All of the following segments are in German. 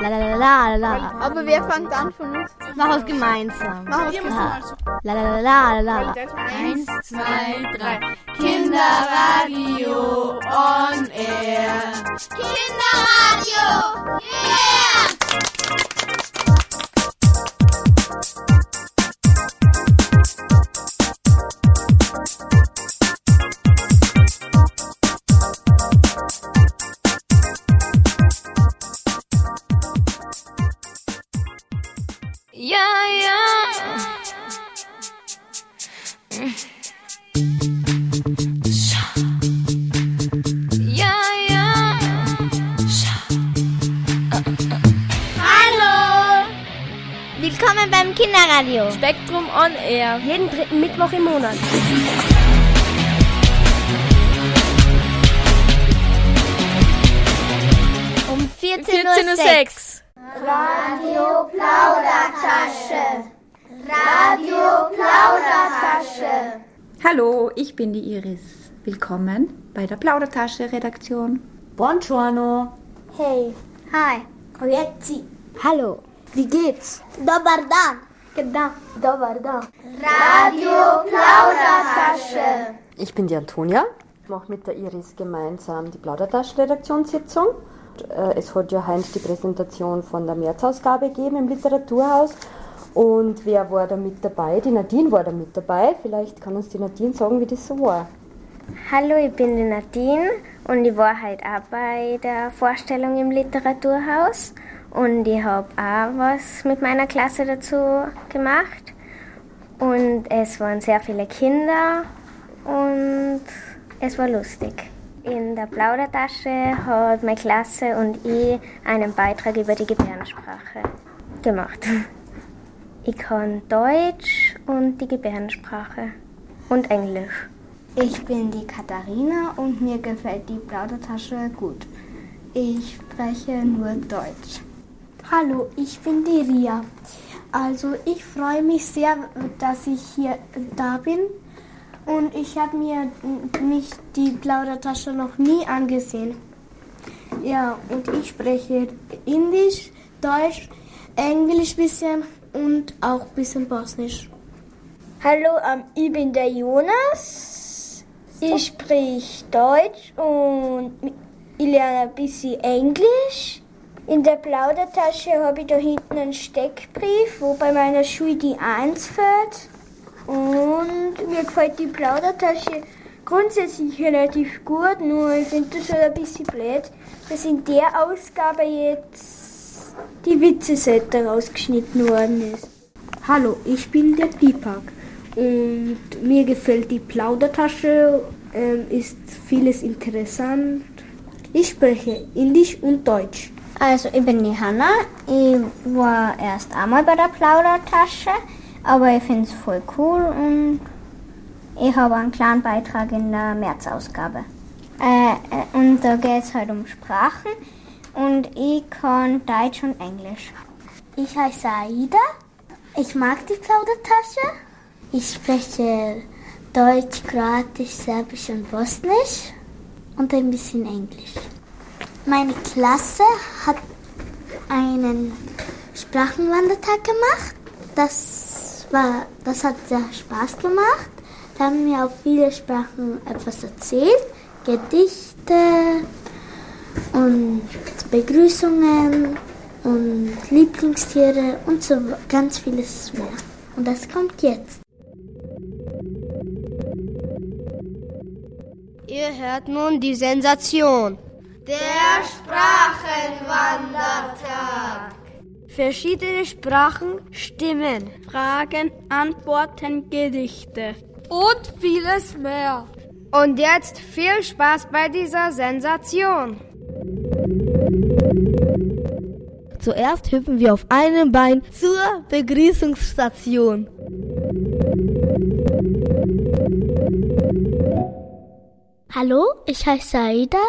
La la la la la. Aber wer fängt an von uns? Machen wir es gemeinsam. Machen wir es gemeinsam. La la la la la. Eins, zwei, drei. Kinderradio on air. Kinderradio! Yeah! Willkommen beim Kinderradio. Spektrum on air. Jeden dritten Mittwoch im Monat. Um 14.06 Uhr. 14.06 Radio Plaudertasche. Radio Plaudertasche. Hallo, ich bin die Iris. Willkommen bei der Plaudertasche Redaktion. Buongiorno. Hey. Hi. Grüezi. Hallo. Wie geht's? Dobar dan. Genau. Dobar dan. Radio Plaudertasche. Ich bin die Antonia, ich mache mit der Iris gemeinsam die Plaudertaschen-Redaktionssitzung. Äh, Es hat ja heute die Präsentation von der Märzausgabe gegeben im Literaturhaus. Und wer war da mit dabei? Die Nadine war da mit dabei. Vielleicht kann uns die Nadine sagen, wie das so war. Hallo, ich bin die Nadine und ich war heute auch bei der Vorstellung im Literaturhaus und ich habe auch was mit meiner Klasse dazu gemacht und es waren sehr viele Kinder und es war lustig. In der Plaudertasche hat meine Klasse und ich einen Beitrag über die Gebärdensprache gemacht. Ich kann Deutsch und die Gebärdensprache und Englisch. Ich bin die Katharina und mir gefällt die Plaudertasche gut. Ich spreche nur Deutsch. Hallo, ich bin die Ria. Also ich freue mich sehr, dass ich hier da bin. Und ich habe mir mich die Plaudertasche noch nie angesehen. Ja, und ich spreche Indisch, Deutsch, Englisch bisschen und auch bisschen Bosnisch. Hallo, ähm, ich bin der Jonas. Ich spreche Deutsch und ich lerne ein bisschen Englisch. In der Plaudertasche habe ich da hinten einen Steckbrief, wo bei meiner Schule die 1 fällt. Und mir gefällt die Plaudertasche grundsätzlich relativ gut, nur ich finde das halt ein bisschen blöd, dass in der Ausgabe jetzt die Witzeseite rausgeschnitten worden ist. Hallo, ich bin der Deepak und mir gefällt die Plaudertasche, ähm, ist vieles interessant. Ich spreche Indisch und Deutsch. Also, ich bin die Hanna. Ich war erst einmal bei der Plaudertasche, aber ich finde es voll cool und ich habe einen kleinen Beitrag in der Märzausgabe. Äh, äh, und da geht es halt um Sprachen und ich kann Deutsch und Englisch. Ich heiße Aida. Ich mag die Plaudertasche. Ich spreche Deutsch, Kroatisch, Serbisch und Bosnisch und ein bisschen Englisch. Meine Klasse hat einen Sprachenwandertag gemacht. Das, war, das hat sehr Spaß gemacht. Da haben mir auf viele Sprachen etwas erzählt. Gedichte und Begrüßungen und Lieblingstiere und so ganz vieles mehr. Und das kommt jetzt. Ihr hört nun die Sensation. Der Sprachenwandertag. Verschiedene Sprachen, Stimmen, Fragen, Antworten, Gedichte und vieles mehr. Und jetzt viel Spaß bei dieser Sensation. Zuerst hüpfen wir auf einem Bein zur Begrüßungsstation. Hallo, ich heiße Aida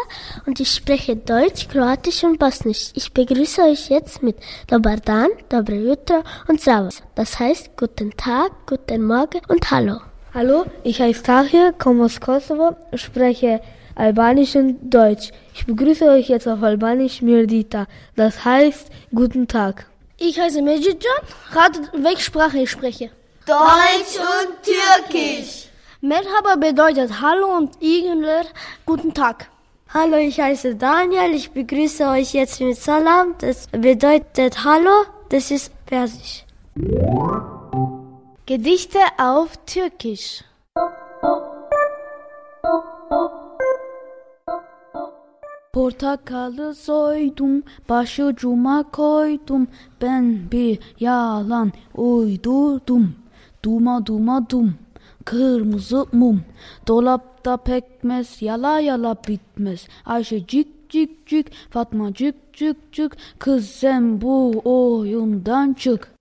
und ich spreche Deutsch, Kroatisch und Bosnisch. Ich begrüße euch jetzt mit Dobar dan, Dobro jutro und Zdravo. Das heißt Guten Tag, Guten Morgen und Hallo. Hallo, ich heiße Tahir, komme aus Kosovo, spreche Albanisch und Deutsch. Ich begrüße euch jetzt auf Albanisch Mirdita. Das heißt Guten Tag. Ich heiße Mejidjan. Ratet, welche Sprache ich spreche. Deutsch und Türkisch. Merhaba bedeutet Hallo und Igler Guten Tag. Hallo, ich heiße Daniel. Ich begrüße euch jetzt mit Salam. Das bedeutet Hallo. Das ist Persisch. Gedichte auf Türkisch. Portakalı soydum, başucuma koydum, ben bir yalan uydurdum. Duma duma dum, kırmızı mum, dolapta pekmez, yala yala bitmez. Ayşe cik cik cik, Fatma cik cik cik, kız sen bu oyundan çık.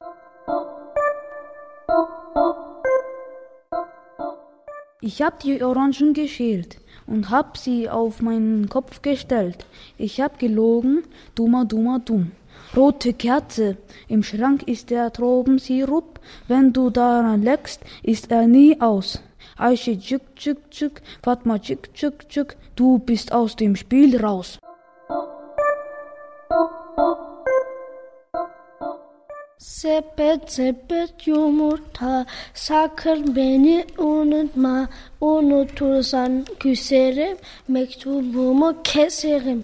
Ich hab die Orangen geschält und hab sie auf meinen Kopf gestellt. Ich hab gelogen, dummer, dummer, dumm. Rote Kerze, im Schrank ist der Tropensirup. Wenn du daran leckst, ist er nie aus. Aische tschuk tschuk tschuk, Fatma tschuk tschuk tschuk, du bist aus dem Spiel raus. Sepet sepet yumurta sakın beni unutma. Unutursan küserim. Mektubumu keserim.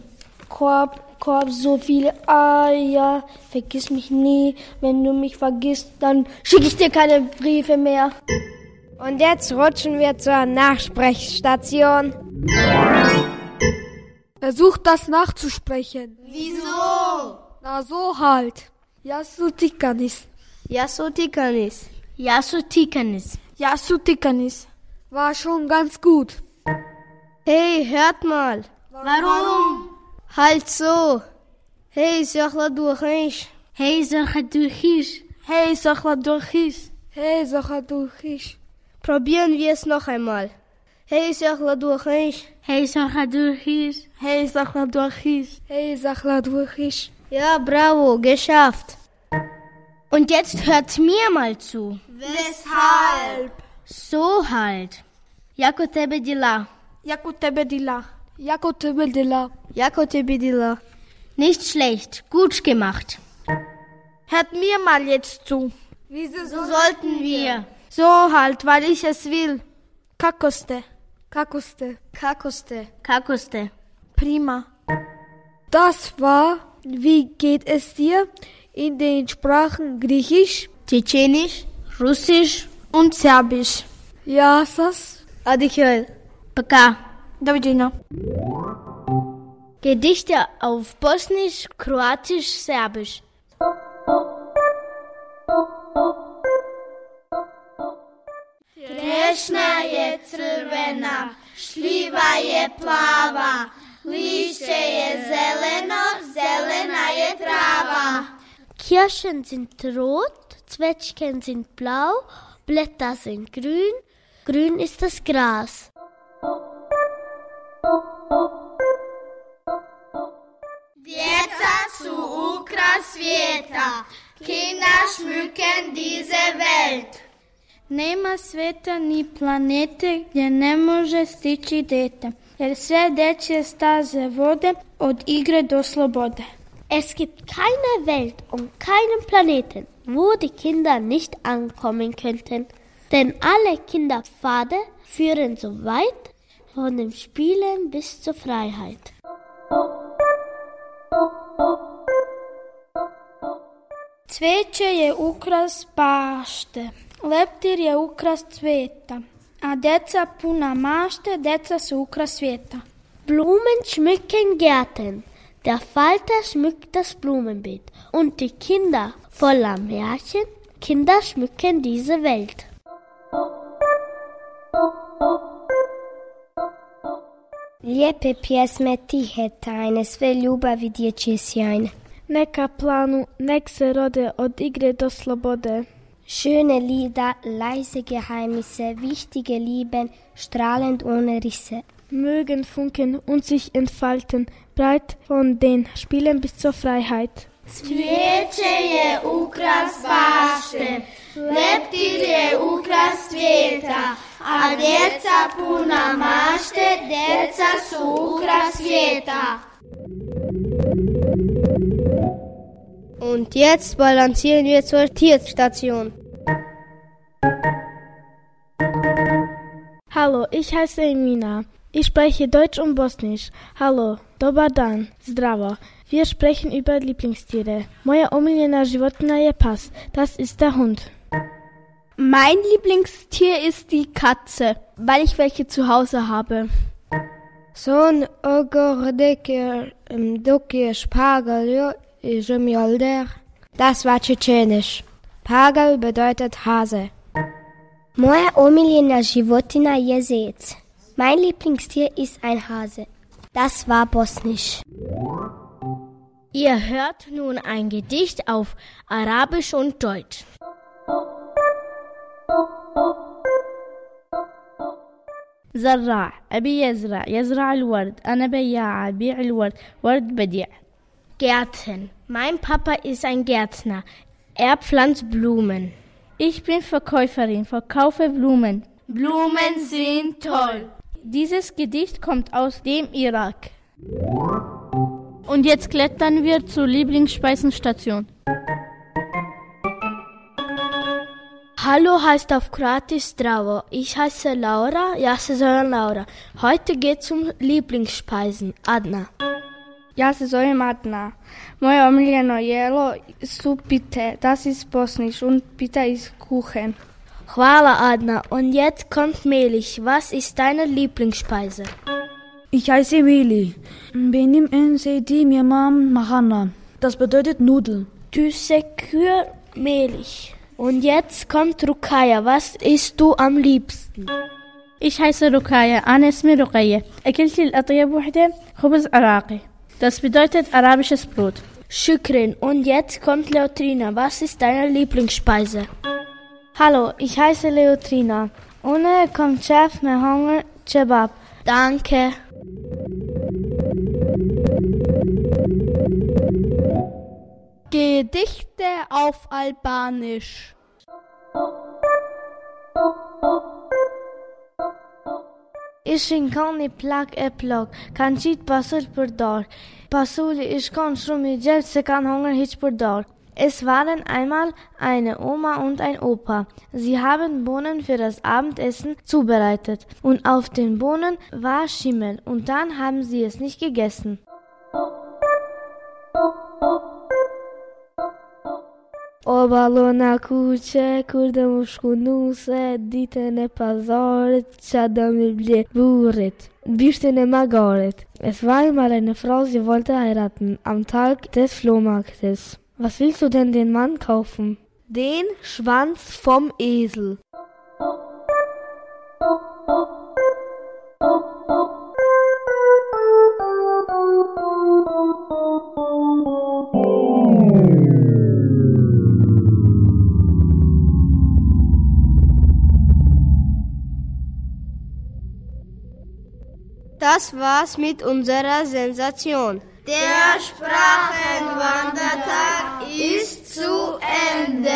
Korb Korb so viele Eier vergiss mich nie wenn du mich vergisst dann schicke ich dir keine Briefe mehr Und jetzt rutschen wir zur Nachsprechstation. Versucht das nachzusprechen. Wieso? Na so halt. Yasutikanis. Yasutikanis. Yasutikanis. Yasutikanis. War schon ganz gut. Hey, hört mal. Warum? Halt so. Hey, Sachla Durchisch. Hey, Sachla Durchisch. Hey, Sachla Durchisch. Hey, Sachla Durchisch. Probieren wir es noch einmal. Hey, Sachla Durchisch. Hey, Sachla Durchisch. Hey, Sachla Durchisch. Hey, Sachla Durchisch. Ja, bravo, geschafft. Und jetzt hört mir mal zu. Weshalb? So halt. Tebe dila. Jako tebe dila. Tebe dila. Jako tebe dila. Nicht schlecht, gut gemacht. Hört mir mal jetzt zu. Wieso so sollten wir? So halt, weil ich es will. Kakoste. Kakoste. Kakoste. Kakoste. Prima. Das war Wie geht es dir in den Sprachen Griechisch, Tschetschenisch, Russisch und Serbisch? Ja, Sas. Adikel. Пока. Widzenia. Gedichte auf Bosnisch, Kroatisch, Serbisch. Grešna je crvena, šljiva je plava, lišće je zeleno, zelena je trava. Kirschen sind rot, Zwetschgen sind blau, Blätter sind grün, grün ist das Gras. Su ukras Kinder schmücken diese Welt. Nema sveta ni planete gdje ne može stići dete, jer sve dečje staze vode od igre do slobode. Es gibt keine Welt und keinen Planeten, wo die Kinder nicht ankommen könnten, denn alle Kinderpfade führen so weit von dem Spielen bis zur Freiheit. Cveće je ukras bašte, leptir je ukras cveta, a deca puna mašte, deca su ukras svijeta. Blumen schmücken Gärten, der Falter schmückt das Blumenbeet und die Kinder voller Märchen, Kinder schmücken diese Welt. Lijepe pjesme, tihe tajne, sve ljubavi dječje sjajne. Neka planu, nek se rode od igre do slobode. Schöne Lieder, leise Geheimnisse, wichtige Lieben, strahlend ohne Risse. Mögen funken und sich entfalten, breit von den Spielen bis zur Freiheit. Cvijeće je ukras bašte, leptir je ukras svijeta, a djeca puna mašte, djeca su ukras svijeta. Und jetzt balancieren wir zur Tierstation. Hallo, ich heiße Emina. Ich spreche Deutsch und Bosnisch. Hallo, dobar dan, zdravo. Wir sprechen über Lieblingstiere. Moja omiljena životinja je pas. Das ist der Hund. Mein Lieblingstier ist die Katze, weil ich welche zu Hause habe. Son ogordeke dokie špagaljo i žemjolder. Das war tschetschenisch. Pagel bedeutet Hase. Moja omiljena životinja je zec. Mein Lieblingstier ist ein Hase. Das war bosnisch. Ihr hört nun ein Gedicht auf Arabisch und Deutsch. زراع أبي يزرع يزرع الورد أنا بياعة بيع الورد ورد بديع Gärten. Mein Papa ist ein Gärtner. Er pflanzt Blumen. Ich bin Verkäuferin, verkaufe Blumen. Blumen sind toll. Dieses Gedicht kommt aus dem Irak. Und jetzt klettern wir zur Lieblingsspeisenstation. Hallo heißt auf Kroatisch Zdravo. Ich heiße Laura, ja se zovem Laura. Heute geht's um Lieblingsspeisen. Adna. Ja se zovem Adna. Moje omiljeno jelo su pite, das ist bosnisch und pita ist Kuchen. Hvala Adna. Und jetzt kommt Melich. Was ist deine Lieblingsspeise? Ich heiße Meli. Benim en sevdiğim yemeğim makarna. Das bedeutet Nudel. Tu secure Melich. Und jetzt kommt Rukaya. Was isst du am liebsten? Ich heiße Rukaya. أنا اسمي رقية. أكلت الأطيب وحدة خبز عراقي. Das bedeutet arabisches Brot. Shukrin. Und jetzt kommt Leotrina. Was ist deine Lieblingsspeise? Hallo, ich heiße Leotrina. Ohne kommt Chef mit Hunger Kebab. Danke. Gedichte auf Albanisch. Ishin kanë një plak e plok, kanë qitë pasur për dorë. Pasuli ish kanë shumë i gjelë se kanë për dorë. Es waren einmal eine Oma und ein Opa. Sie haben Bohnen für das Abendessen zubereitet. Und auf den Bohnen war Schimmel. Und dann haben sie es nicht gegessen. Obalo na kuqe, kur dhe më shkunuse, ditën e pazarit, qa do me ble burit, bishtin e magarit. Es war einmal eine Frau, sie wollte heiraten, am Tag des Flohmarktes. Was willst du denn den Mann kaufen? Den Schwanz vom Esel. Das war's mit unserer Sensation. Der Sprachenwandertag ist zu Ende.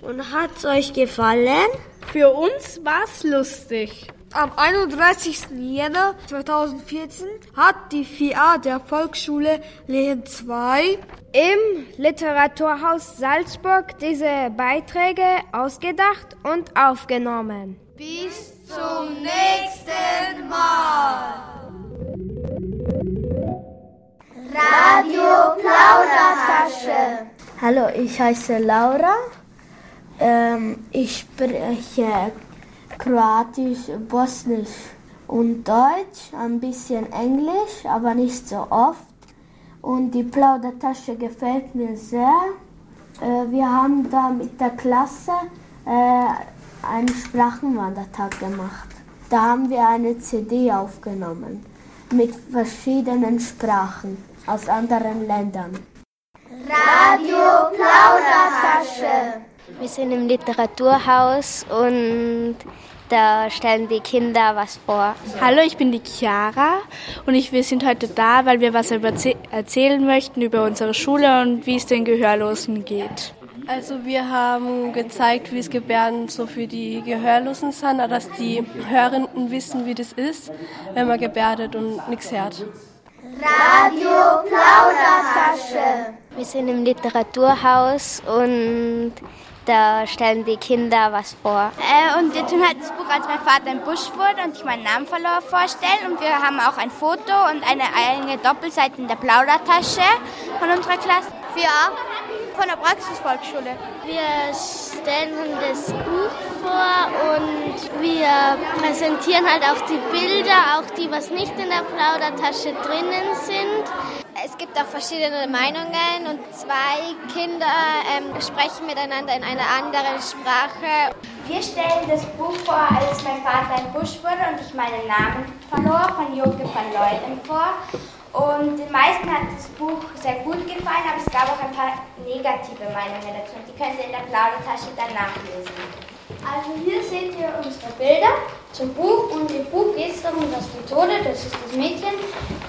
Und hat's euch gefallen? Für uns war's lustig. Am 31. Jänner 2014 hat die 4a der Volksschule Lehen 2 im Literaturhaus Salzburg diese Beiträge ausgedacht und aufgenommen. Bis zum nächsten Mal. Radio Plaudertasche. Hallo, ich heiße Laura. Ähm, ich spreche Kroatisch, Bosnisch und Deutsch, ein bisschen Englisch, aber nicht so oft. Und die Plaudertasche gefällt mir sehr. Äh, wir haben da mit der Klasse äh, einen Sprachenwandertag gemacht. Da haben wir eine CD aufgenommen mit verschiedenen Sprachen aus anderen Ländern. Radio Plaudertasche. Wir sind im Literaturhaus und da stellen die Kinder was vor. Hallo, ich bin die Chiara und ich, wir sind heute da, weil wir was erzählen möchten über unsere Schule und wie es den Gehörlosen geht. Also wir haben gezeigt, wie es Gebärden so für die Gehörlosen sind, dass die Hörenden wissen, wie das ist, wenn man gebärdet und nichts hört. Radio Plaudertasche. Wir sind im Literaturhaus und da stellen die Kinder was vor. Äh, und wir tun halt das Buch, als mein Vater im Busch wurde und ich meinen Namen verlor, vorstellen. Und wir haben auch ein Foto und eine eigene Doppelseite in der Plaudertasche von unserer Klasse. Wir von der Praxisvolksschule. Wir stellen das Buch vor und wir präsentieren halt auch die Bilder, auch die, was nicht in der Plaudertasche drinnen sind. Es gibt auch verschiedene Meinungen und zwei Kinder ähm, sprechen miteinander in einer anderen Sprache. Wir stellen das Buch vor, als mein Vater ein Busch wurde und ich meinen Namen verlor, von Joke van Leuten vor. Und den meisten hat das Buch sehr gut gefallen, aber es gab auch ein paar negative Meinungen dazu. Die könnt ihr in der Plaudertasche dann nachlesen. Also hier seht ihr unsere Bilder zum Buch und im Buch geht es darum, dass die Tode, das ist das Mädchen,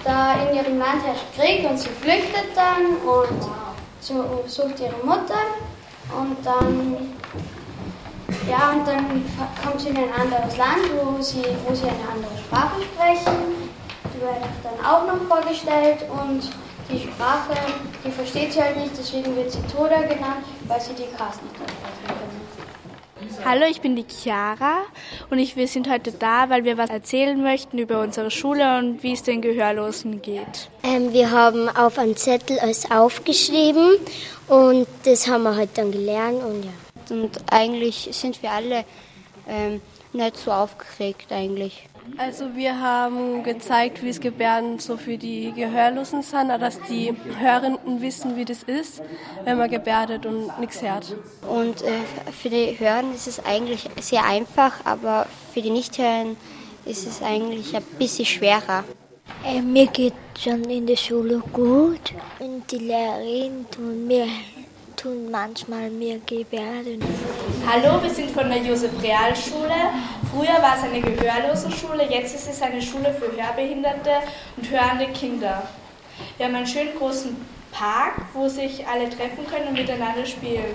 da in ihrem Land herrscht Krieg und sie flüchtet dann und sucht ihre Mutter und dann ja und dann kommt sie in ein anderes Land, wo sie, wo sie eine andere Sprache sprechen wird dann auch noch vorgestellt und die Sprache, die versteht sie halt nicht, deswegen wird sie Toda genannt, weil sie die Gras nicht können. Hallo, ich bin die Chiara und ich, wir sind heute da, weil wir was erzählen möchten über unsere Schule und wie es den Gehörlosen geht. Ähm, wir haben auf einem Zettel alles aufgeschrieben und das haben wir heute dann gelernt und ja. Und eigentlich sind wir alle ähm, nicht so aufgeregt eigentlich. Also wir haben gezeigt, wie es Gebärden so für die Gehörlosen sind, dass die Hörenden wissen, wie das ist, wenn man gebärdet und nichts hört. Und äh, für die Hörenden ist es eigentlich sehr einfach, aber für die Nichthörenden ist es eigentlich ein bisschen schwerer. Äh, mir geht schon in der Schule gut und die Lehrerin tun mir tun manchmal mir Gebärden. Hallo, wir sind von der Josef Realschule. Früher war es eine Gehörlosenschule, jetzt ist es eine Schule für Hörbehinderte und hörende Kinder. Wir haben einen schönen großen Park, wo sich alle treffen können und miteinander spielen.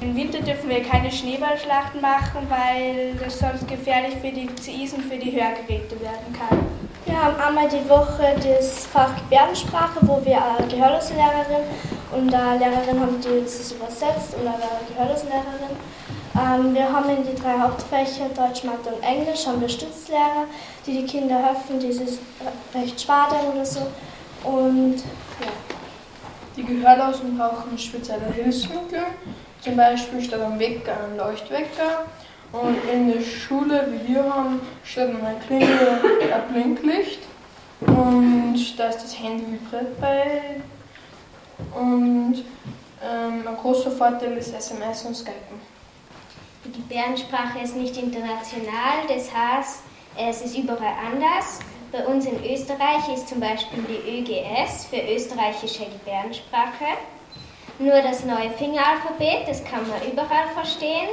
Im Winter dürfen wir keine Schneeballschlachten machen, weil das sonst gefährlich für die CIs und für die Hörgeräte werden kann. Wir haben einmal die Woche das Fach Gebärdensprache, wo wir eine gehörlose Lehrerin und eine Lehrerin haben, die das übersetzt und eine gehörlose Lehrerin. Ähm, wir haben in die drei Hauptfächer Deutsch, Mathe und Englisch haben wir Stützlehrer, die die Kinder helfen, die sich recht schade oder so. Und ja. Die Gehörlosen brauchen spezielle Hilfsmittel, zum Beispiel statt am Wecker ein Leuchtwecker und in der Schule, wie wir haben, steht an der Klingel ein Blinklicht. Und da ist das Handy vibriert bei. Und ähm, ein großer Vorteil ist SMS und Skypen. Die Gebärdensprache ist nicht international, das heißt, es ist überall anders. Bei uns in Österreich ist zum Beispiel die ÖGS für österreichische Gebärdensprache. Nur das neue Fingeralphabet, das kann man überall verstehen.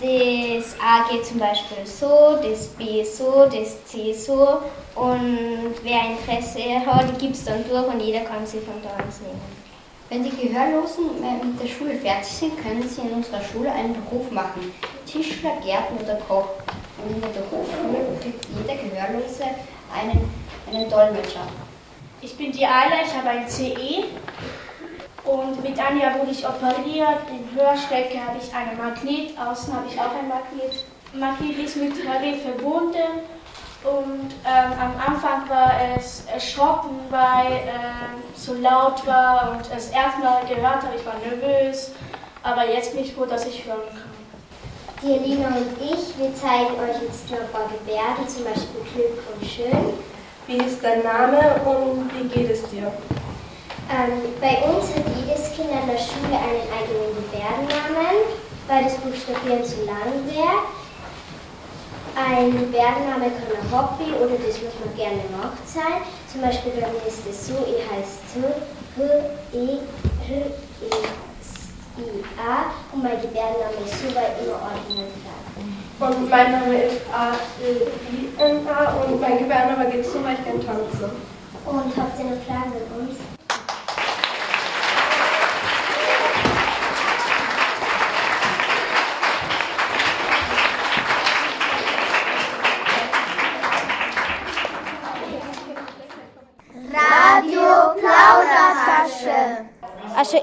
Das A geht zum Beispiel so, das B so, das C so. Und wer Interesse hat, gibt es dann durch und jeder kann sie von da ans nehmen. Wenn die Gehörlosen mit der Schule fertig sind, können sie in unserer Schule einen Beruf machen. Tischler, Gärtner oder Koch. Und in der Berufsschule kriegt jeder Gehörlose einen, einen Dolmetscher. Ich bin die Ayla, ich habe ein CE und mit Anja wurde ich operiert. In Hörstrecke habe ich einen Magnet, außen habe ich auch ein Magnet. Magnet ist mit Hörgerät verbunden und ähm, am Anfang war es erschrocken, weil ähm, so laut war und das erste Mal gehört habe, ich war nervös, aber jetzt bin ich froh, dass ich hören kann. Die Elina und ich, wir zeigen euch jetzt noch ein paar Gebärden, zum Beispiel Glück und Schön. Wie ist dein Name und wie geht es dir? Ähm, bei uns hat jedes Kind an der Schule einen eigenen Gebärdennamen, weil das Buchstabieren zu lang wäre. Ein Gebärdenname kann ein Hobby oder das, was man gerne macht, sein. Zum Beispiel bei mir ist es so, ich heiße H, E, H, E, I, A und mein Gebärdenname ist so, weil immer ordentlich Und mein Name ist A, I, N, A und mein Gebärdenname geht so, weil ich gerne tanze. Und habt ihr noch Fragen an uns?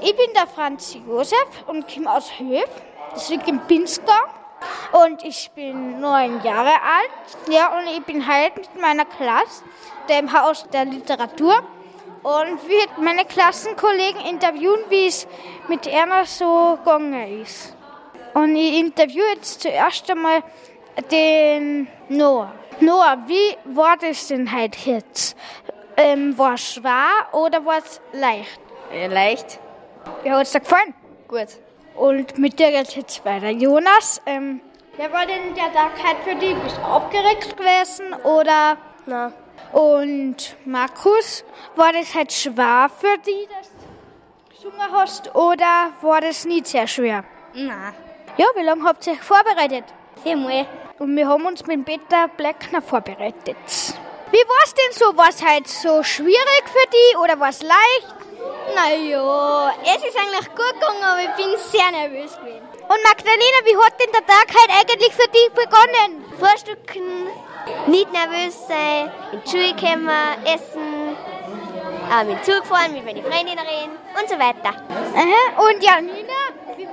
Ich bin der Franz Josef und komme aus Höf. Das liegt im Pinsker. Und ich bin neun Jahre alt. Ja, und ich bin heute mit meiner Klasse, dem Haus der Literatur. Und wir meine Klassenkollegen interviewen, wie es mit Erna so gegangen ist. Und ich interviewe jetzt zuerst einmal den Noah. Noah, wie war das denn heute jetzt? Ähm, war es schwer oder war es leicht? Ja, leicht. Wie hat es dir gefallen? Gut. Und mit dir geht jetzt weiter. Jonas, ähm, wer war denn der Tag heute für dich? Bist du aufgeregt gewesen oder? Nein. Und Markus, war das halt schwer für dich, dass du gesungen hast oder war das nicht sehr schwer? Nein. Ja, wie lange habt ihr euch vorbereitet? Viermal. Und wir haben uns mit Peter Bleckner vorbereitet. Wie war es denn so? War es halt so schwierig für dich oder war es leicht? Naja, es ist eigentlich gut gegangen, aber ich bin sehr nervös gewesen. Und Magdalena, wie hat denn der Tag heute eigentlich für dich begonnen? Frühstücken, nicht nervös sein, in die Schule kommen, essen, äh, mit Zug fahren, mit meinen Freundinnen und so weiter. Aha. Und Janina,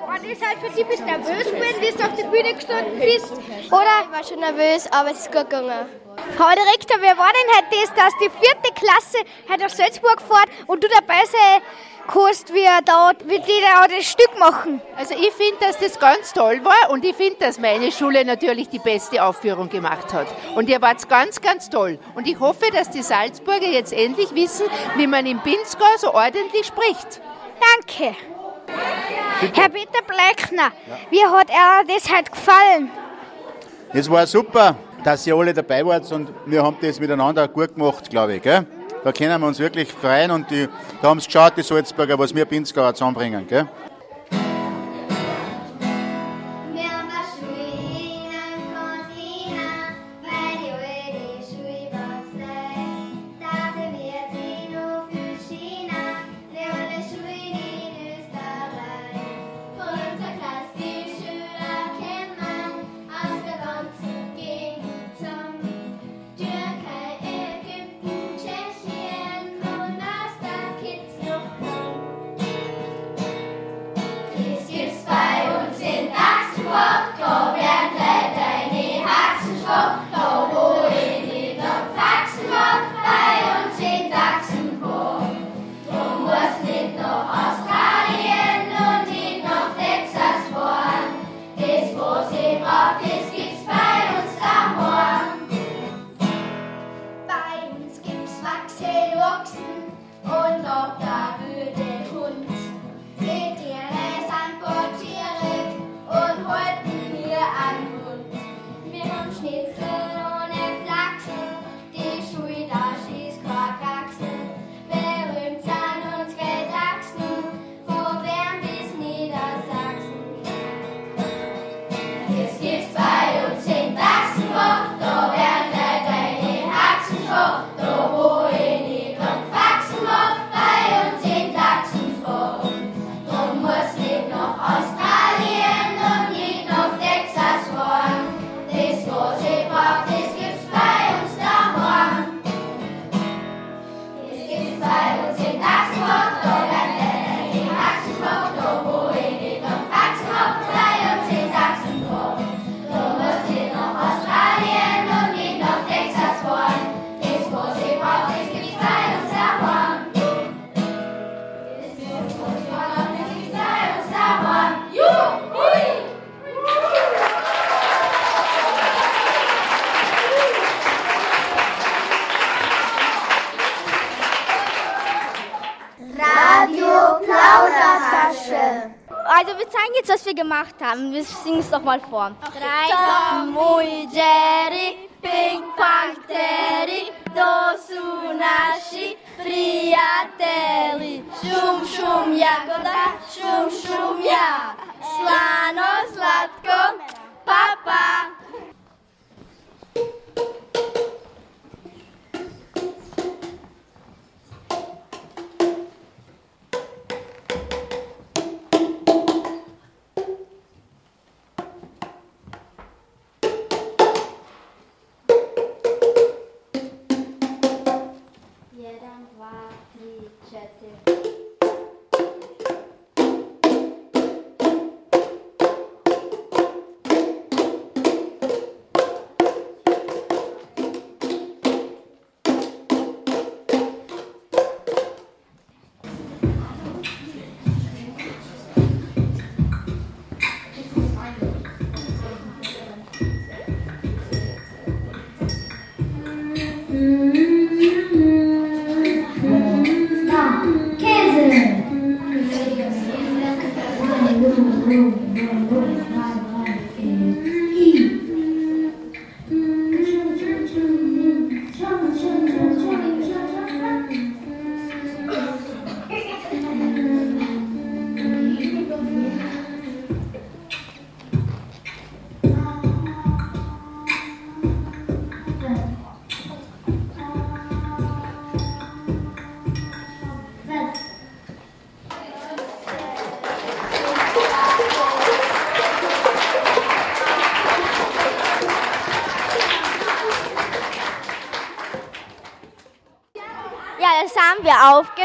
war das halt für dich? Bist nervös gewesen, wie du auf der Bühne gestanden bist? Oder? Ich war schon nervös, aber es ist gut gegangen. Frau Direktor, wer war denn heute das, dass die vierte Klasse heute nach Salzburg fährt und du dabei sein kannst, wie, da, wie die da das Stück machen? Also ich finde, dass das ganz toll war und ich finde, dass meine Schule natürlich die beste Aufführung gemacht hat. Und ihr wart ganz, ganz toll. Und ich hoffe, dass die Salzburger jetzt endlich wissen, wie man im Pinzgau so ordentlich spricht. Danke. Herr Peter Bleckner, wie hat er das heute gefallen? Es war super, dass ihr alle dabei wart und wir haben das miteinander gut gemacht, glaube ich. Gell? Da können wir uns wirklich freuen und die, da haben sie geschaut, die Salzburger, was wir Pinzgauer zusammenbringen. Gell? Gemacht haben. Wir singen es doch mal vor. Drei Mujeri, Ping Pang Teri, Dosu Nashi, Prijatelji, Šum šum jagoda, šum šum ja, slano slatko, papa. 같아요.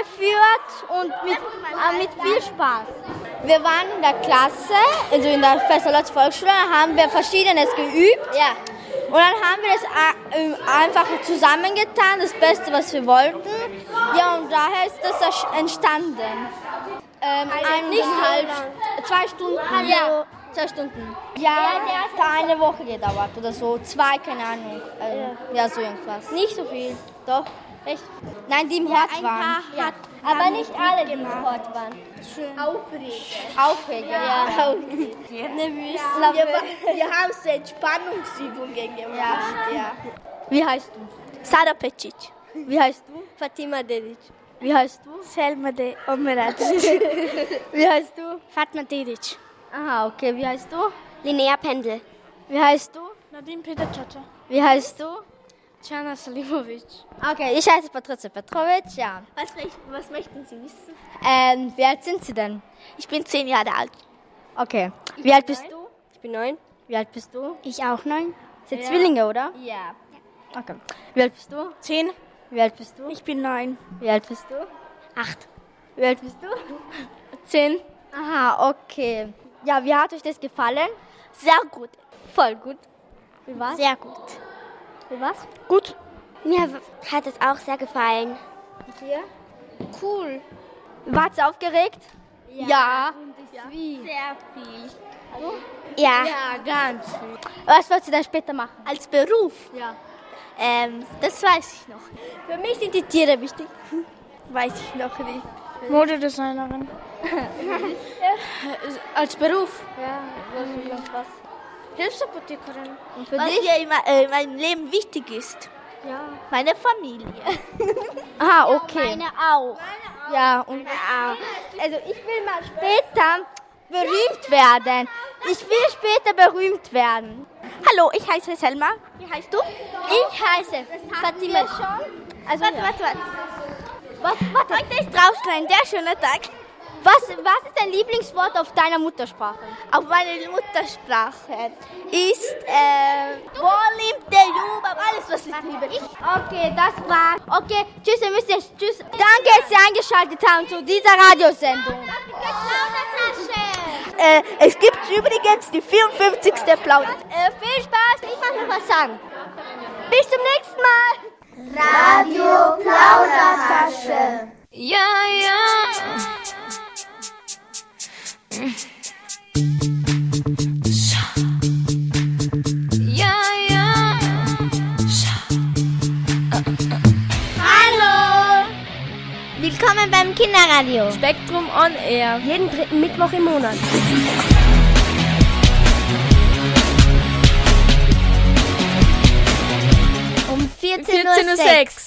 Aufgeführt und mit, äh, mit viel Spaß. Wir waren in der Klasse, also in der Fessalotz Volksschule, da haben wir Verschiedenes geübt. Ja. Und dann haben wir das äh, einfach zusammengetan, das Beste, was wir wollten. Ja, und daher ist das entstanden. Ähm, ein, nicht halb, zwei Stunden. Ja, zwei Stunden. Ja, hat eine Woche gedauert oder so, zwei, keine Ahnung. Ähm, ja. so irgendwas. Nicht so viel. Doch. Echt? Nein, die im Hort ein waren. paar Ja. hat- Aber nicht alle, die im. Hort waren. Schön. Aufregend. Aufregend. Ja. Nervös. Ja, wir, wir haben so Entspannungsübungen gemacht. Ja. Wie heißt du? Sara Pecic. Wie heißt du? Fatima Dedic. Wie heißt du? Selma de Omerac. Wie heißt du? Fatma Dedic. Aha, okay. Wie heißt du? Linnea Pendel. Wie heißt du? Nadim Peter. Wie heißt du? Jana Salimovic. Okay, ich heiße Patricia Petrovic, ja. Was, was möchten Sie wissen? Ähm, wie alt sind Sie denn? Ich bin zehn Jahre alt. Okay. Wie alt bist du? Ich bin neun. Wie alt bist du? Ich auch neun. Sind Ja. Zwillinge, oder? Ja. Okay. Wie alt bist du? Zehn. Wie alt bist du? Ich bin neun. Wie alt bist du? Acht. Wie alt bist du? Zehn. Aha, okay. Ja, wie hat euch das gefallen? Sehr gut. Voll gut. Wie war's? Sehr gut. Wie war's? Gut. Mir hat es auch sehr gefallen. Und dir? Cool. Wart's aufgeregt? Ja. Wie? Sehr viel. Ja. Ja, ganz viel. Was wollt ihr dann später machen? Als Beruf? Ja. Ähm, das weiß ich noch. Für mich sind die Tiere wichtig. Weiß ich noch nicht. Modedesignerin. Als Beruf? Ja, was? Hilfsapothekerin. Und für Was dich? mir in me- äh, in meinem Leben wichtig ist. Ja. Meine Familie. Ah, okay. Meine auch. Ja, und also ich will mal später berühmt werden. Ich will später berühmt werden. Hallo, ich heiße Selma. Wie heißt du? Ich heiße Fatima. Also, warte, ja. warte, warte. Was, warte. Heute ist draußen ein sehr schöner Tag. Was, was ist dein Lieblingswort auf deiner Muttersprache? Auf meiner Muttersprache ist äh, Wolim, der Juba, alles was ich liebe. Okay, das war's. Okay, tschüss, ihr müsst jetzt tschüss. Danke, dass Sie eingeschaltet haben zu dieser Radiosendung. Äh, es gibt übrigens die 54. Plauder. Äh, viel Spaß, ich kann noch was sagen. Bis zum nächsten Mal. Radio Plaudertasche. Ja, ja. Ja, ja. Hallo! Willkommen beim Kinderradio. Spektrum on Air. Jeden dritten Mittwoch im Monat. Um 14.06 Uhr. 14.06 Uhr.